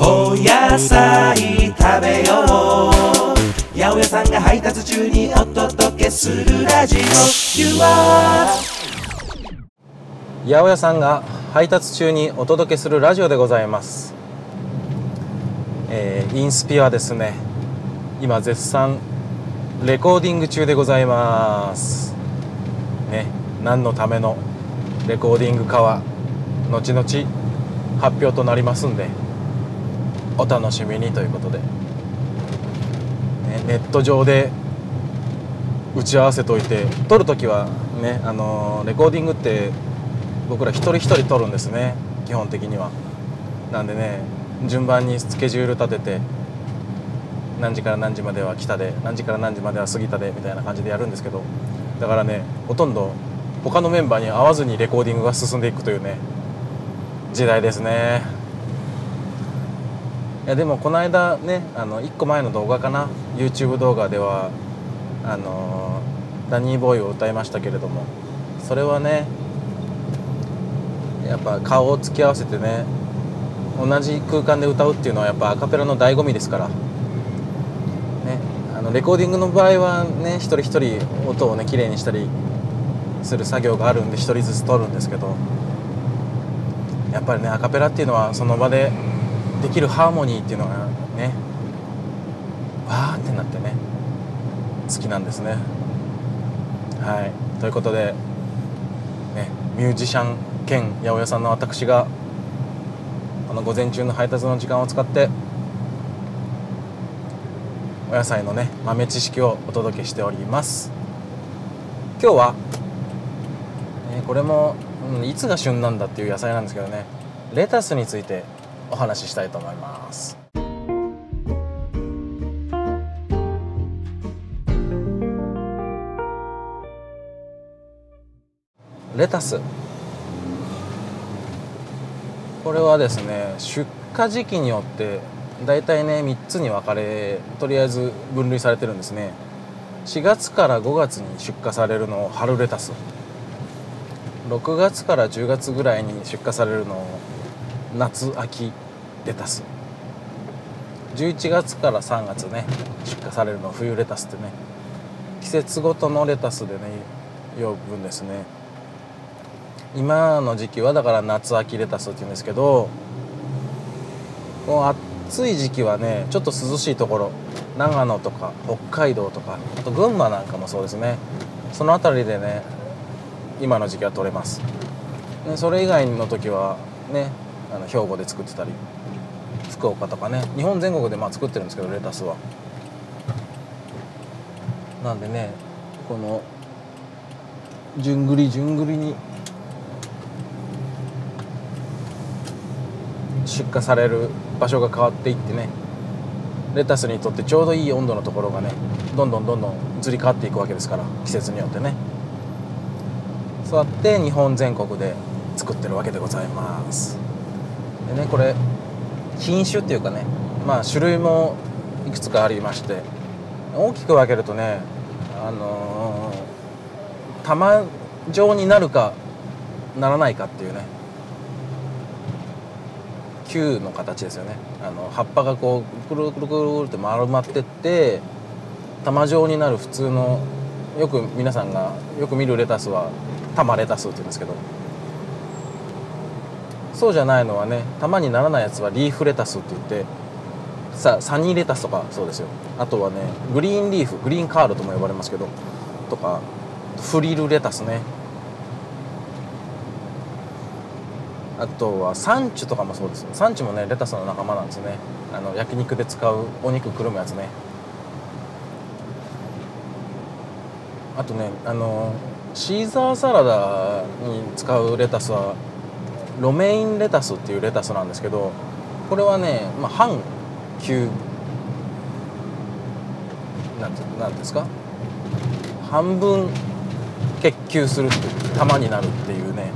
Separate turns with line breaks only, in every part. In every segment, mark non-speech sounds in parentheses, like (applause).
お野菜食べよう。八百屋さんが配達中にお届けするラジオ。You are
八百屋さんが配達中にお届けするラジオでございます、えーインスピはですね今絶賛レコーディング中でございます。ね何のためのレコーディングかは後々発表となりますんで。お楽しみにということで、ね、ネット上で打ち合わせといて撮るときはねあのレコーディングって僕ら一人一人撮るんですね。基本的には。なんでね順番にスケジュール立てて何時から何時までは北で何時から何時までは杉田でみたいな感じでやるんですけど。だからねほとんど他のメンバーに合わずにレコーディングが進んでいくというね時代ですね。いやでもこの間ねあの1個前の動画かな。YouTube 動画ではあのダニーボーイを歌いましたけれども。それはねやっぱ顔を突き合わせてね同じ空間で歌うっていうのはやっぱアカペラの醍醐味ですから、ね、あのレコーディングの場合はね一人一人音をね綺麗にしたりする作業があるんで一人ずつ撮るんですけど。やっぱりねアカペラっていうのはその場でできるハーモニーっていうのがねわーってなってね好きなんですね。はい。ということでねミュージシャン兼八百屋さんの私がこの午前中の配達の時間を使ってお野菜のね豆知識をお届けしております。今日は、ね、これも、うんいつが旬なんだっていう野菜なんですけどねレタスについてお話ししたいと思います。レタス。これはですね出荷時期によって大体ね3つに分かれとりあえず分類されてるんですね。4月から5月に出荷されるのを春レタス。6月から10月ぐらいに出荷されるのを夏秋レタス。11月から3月ね出荷されるの冬レタスってね。季節ごとのレタスでね呼ぶんですね。今の時期はだから夏秋レタスって言うんですけどこう暑い時期はねちょっと涼しいところ長野とか北海道とかあと群馬なんかもそうですね。その辺りでね今の時期は取れます。それ以外の時はねあの兵庫で作ってたり福岡とかね。日本全国でまあ作ってるんですけどレタスは。なんでねこのじゅんぐりじゅんぐりに出荷される場所が変わっていってね。レタスにとってちょうどいい温度のところがねどんどんどんどん移り変わっていくわけですから季節によってね。そうやって日本全国で作ってるわけでございます。でねこれ品種っていうかねまあ種類もいくつかありまして大きく分けるとねあのー玉状になるかならないかっていうね球の形ですよね。あの葉っぱがこうくるくるくるって丸まってって玉状になる普通のよく皆さんがよく見るレタスは玉レタスって言うんですけどそうじゃないのはね玉にならないやつはリーフレタスって言ってさサニーレタスとかそうですよ。あとはねグリーンリーフグリーンカールとも呼ばれますけどとかフリルレタスね。あとはサンチュとかもそうです。サンチュもねレタスの仲間なんですね。あの焼肉で使うお肉くるむやつね。あとねあのシーザーサラダに使うレタスはロメインレタスっていうレタスなんですけどこれはね、まあ、半球なんてなんですか？半分結球する玉になるっていうね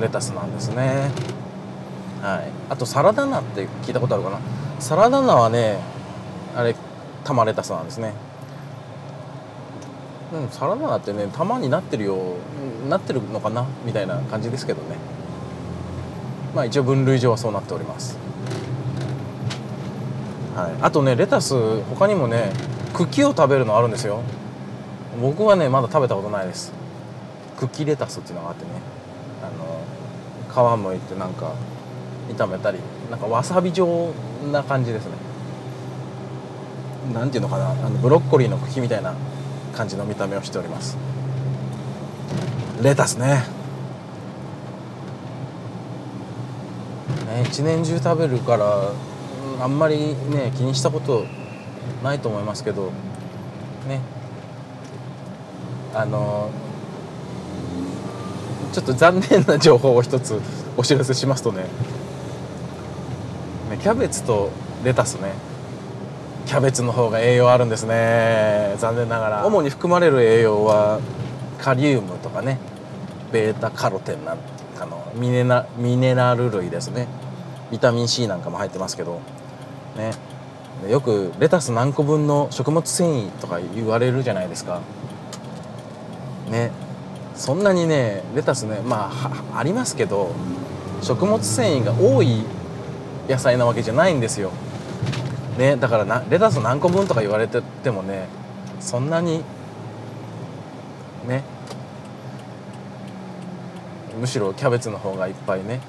レタスなんですね。はい。あとサラダ菜って聞いたことあるかな？サラダ菜はねあれ玉レタスなんですね。うんサラダ菜ってね玉になってるよなってるのかな？みたいな感じですけどね。まあ一応分類上はそうなっております。はい、あとねレタス他にもね茎を食べるのあるんですよ。僕はねまだ食べたことないです。茎レタスっていうのがあってね。あの皮むいてなんか炒めたりなんかわさび状な感じですね。なんていうのかな。あのブロッコリーの茎みたいな感じの見た目をしております。レタスね。ね一年中食べるからあんまりね気にしたことないと思いますけどね。あのちょっと残念な情報を一つお知らせしますとね。ねキャベツとレタスね。キャベツの方が栄養あるんですね。残念ながら。主に含まれる栄養はカリウムとかね。ベータカロテンなんかのミネラミネラル類ですね。ビタミン C なんかも入ってますけど。ね。よくレタス何個分の食物繊維とか言われるじゃないですか。ね。そんなにねレタスねまあありますけど食物繊維が多い野菜なわけじゃないんですよ。ね。だからなレタス何個分とか言われててもねそんなにね。むしろキャベツの方がいっぱいね。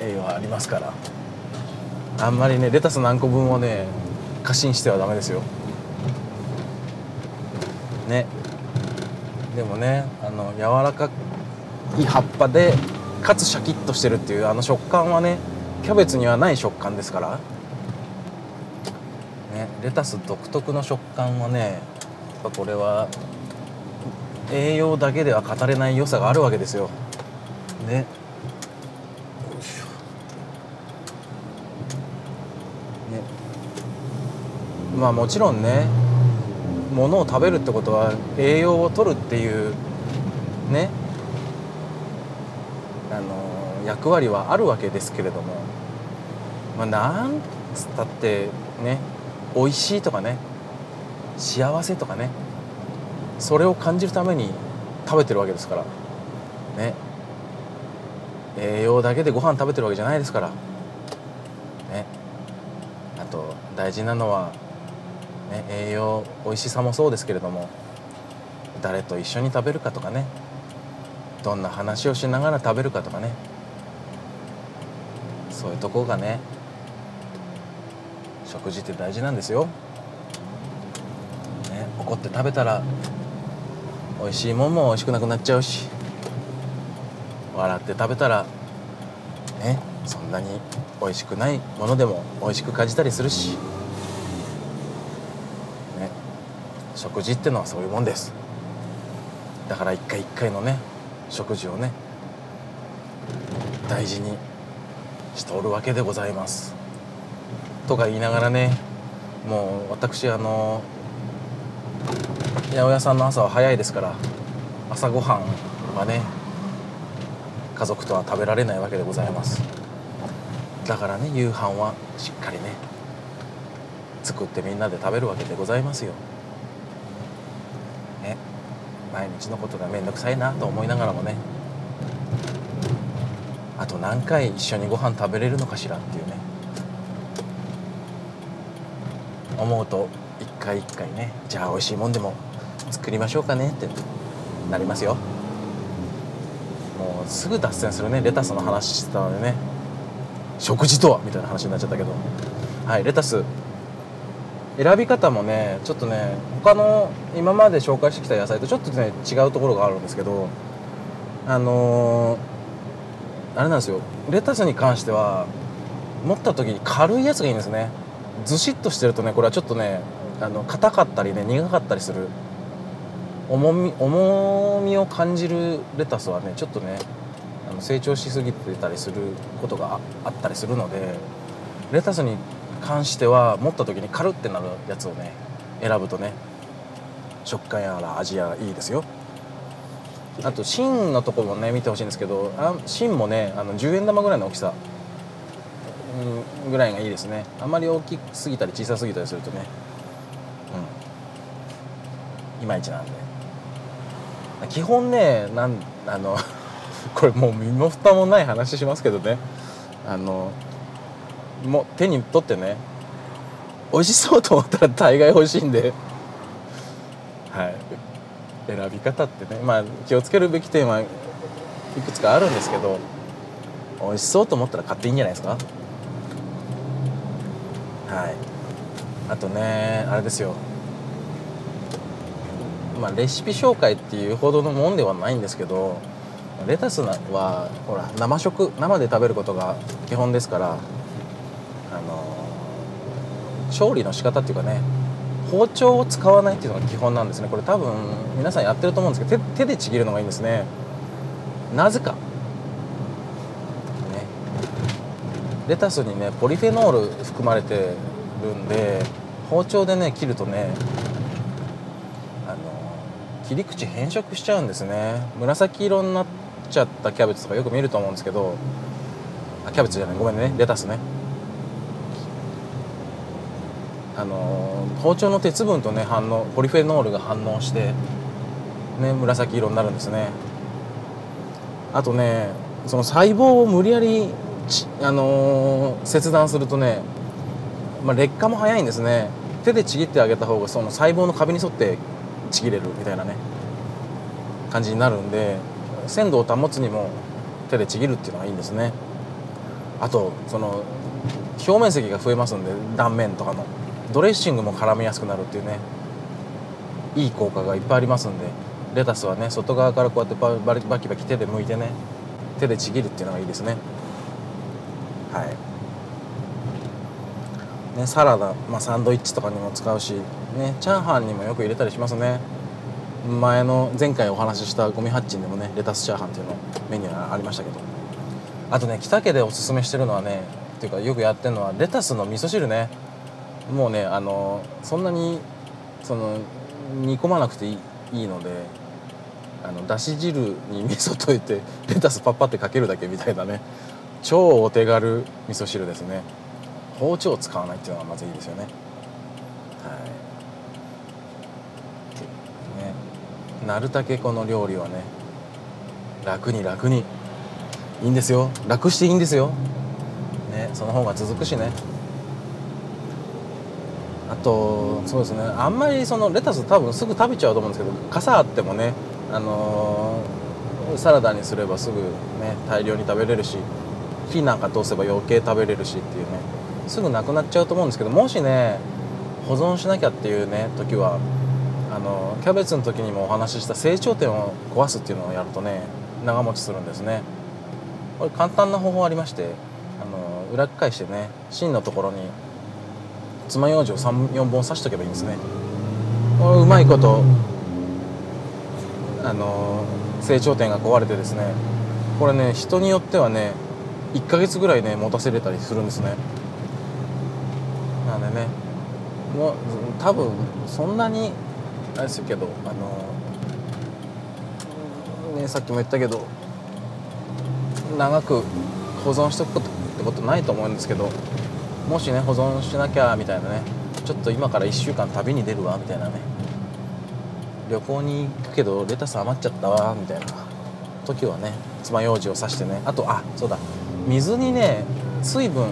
栄養ありますから。あんまりねレタス何個分をね過信してはダメですよ。ね。でもねあの柔らかい葉っぱでかつシャキッとしてるっていうあの食感はねキャベツにはない食感ですから。ね。レタス独特の食感はねやっぱこれは栄養だけでは語れない良さがあるわけですよ。ね。よいしょね。まあもちろんねものを食べるってことは栄養を取るっていうねあの役割はあるわけですけれども。まあなんつったってね美味しいとかね幸せとかねそれを感じるために食べてるわけですから。ね。栄養だけでご飯食べてるわけじゃないですから。ね。あと大事なのは、ね、栄養美味しさもそうですけれども誰と一緒に食べるかとかね。どんな話をしながら食べるかとかね。そういうとこがね食事って大事なんですよ、ね、怒って食べたら美味しいもんも美味しくなくなっちゃうし。笑って食べたらねそんなに美味しくないものでも美味しく感じたりするし、ね、食事ってのはそういうもんです。だから一回一回のね食事をね大事にしておるわけでございます。とか言いながらねもう私あの八百屋さんの朝は早いですから朝ごはんはね家族とは食べられないわけでございます。だからね夕飯はしっかりね作ってみんなで食べるわけでございますよ。ね。毎日のことが面倒くさいなと思いながらもね。あと何回一緒にご飯食べれるのかしらっていうね。思うと一回一回ねじゃあ美味しいもんでも作りましょうかねって。なりますよ。もうすぐ脱線するね。レタスの話してたのでね。食事とは？みたいな話になっちゃったけど。はいレタス。選び方もねちょっとね他の今まで紹介してきた野菜とちょっとね違うところがあるんですけどあのー、あれなんですよ。レタスに関しては持った時に軽いやつがいいんですね。ずしっとしてるとねこれはちょっとねあの硬かったりね苦かったりする。重み重みを感じるレタスはねちょっとねあの成長しすぎてたりすることがあったりするのでレタスに関しては持った時にカルってなるやつをね選ぶとね食感やら味やらいいですよ。あと芯のところもね見てほしいんですけどあ芯もねあの10円玉ぐらいの大きさうんぐらいがいいですね。あんまり大きすぎたり小さすぎたりするとねうんいまいちなんで。基本ねなんあの (laughs) これもう身も蓋もない話しますけどね。あのもう手に取ってね美味しそうと思ったら大概美味しいんで。はい。選び方ってねまあ気をつけるべき点はいくつかあるんですけど美味しそうと思ったら買っていいんじゃないですか？はい。あとねあれですよ。まあレシピ紹介っていうほどのもんではないんですけどレタスはほら生食生で食べることが基本ですからあの調理の仕方っていうかね包丁を使わないっていうのが基本なんですね。これ多分皆さんやってると思うんですけど手でちぎるのがいいんですね。なぜか。ね。レタスにねポリフェノール含まれてるんで包丁でね切るとね切り口変色しちゃうんですね。紫色になっちゃったキャベツとかよく見ると思うんですけど。あキャベツじゃない。ごめんね。レタスね。あの包丁の鉄分とね反応ポリフェノールが反応してね紫色になるんですね。あとねその細胞を無理やりあのー、切断するとね、まあ、劣化も早いんですね。手でちぎってあげた方がその細胞の壁に沿ってちぎれるみたいなね感じになるんで鮮度を保つにも手でちぎるっていうのがいいんですね。あとその表面積が増えますんで断面とかのドレッシングも絡みやすくなるっていうねいい効果がいっぱいありますんでレタスはね外側からこうやってババキバキ手で剥いてね手でちぎるっていうのがいいですね。はい。ねサラダ、まあ、サンドイッチとかにも使うしねチャーハンにもよく入れたりしますね。前の前回お話ししたゴミハッチンでもねレタスチャーハンっていうのメニューありましたけど。あとね北家でおすすめしてるのはねっていうかよくやってるのはレタスの味噌汁ね。もうねあのそんなにその煮込まなくていいいいのであのだし汁に味噌溶いて (laughs) レタスパッパってかけるだけみたいなね。超お手軽味噌汁ですね。包丁を使わないっていうのがまずいいですよねはいねなるたけこの料理はね楽に楽に。いいんですよ。楽していいんですよ。ねその方が続くしね。あとそうですね。あんまりそのレタス多分すぐ食べちゃうと思うんですけど傘あってもねあのー、サラダにすればすぐね大量に食べれるし火なんか通せば余計食べれるしっていうねすぐなくなっちゃうと思うんですけどもしね保存しなきゃっていうね時はあのキャベツの時にもお話しした成長点を壊すっていうのをやるとね長持ちするんですね。これ簡単な方法ありましてあの裏返してね芯のところに爪楊枝を34本刺しとけばいいんですね。これうまいことあの成長点が壊れてですねこれね人によってはね1ヶ月ぐらいね持たせれたりするんですね。なんでねもう多分そんなにあれですけどあのねさっきも言ったけど長く保存しとくことってことないと思うんですけどもしね保存しなきゃみたいなねちょっと今から1週間旅に出るわみたいなね旅行に行くけどレタス余っちゃったわみたいな時はね爪楊枝を刺してねあとあそうだ水にね水分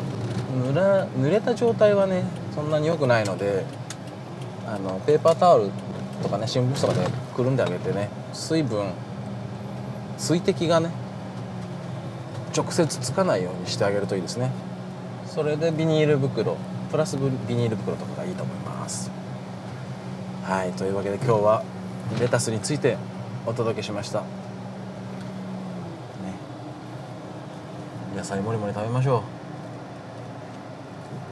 濡ら濡れた状態はねそんなに良くないのであのペーパータオルとかね新聞紙とかでくるんであげてね水分水滴がね直接つかないようにしてあげるといいですね。それでビニール袋プラスビニール袋とかがいいと思います。はいというわけで今日はレタスについてお届けしました。ね。野菜もりもり食べましょ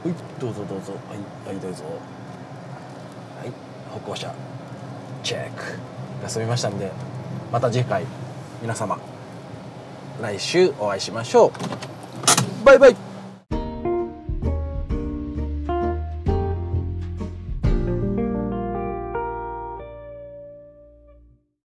う。はいどうぞどうぞ。はいはいどうぞ。はい歩行者。チェック。が済みましたんでまた次回皆様来週お会いしましょう。バイバイ。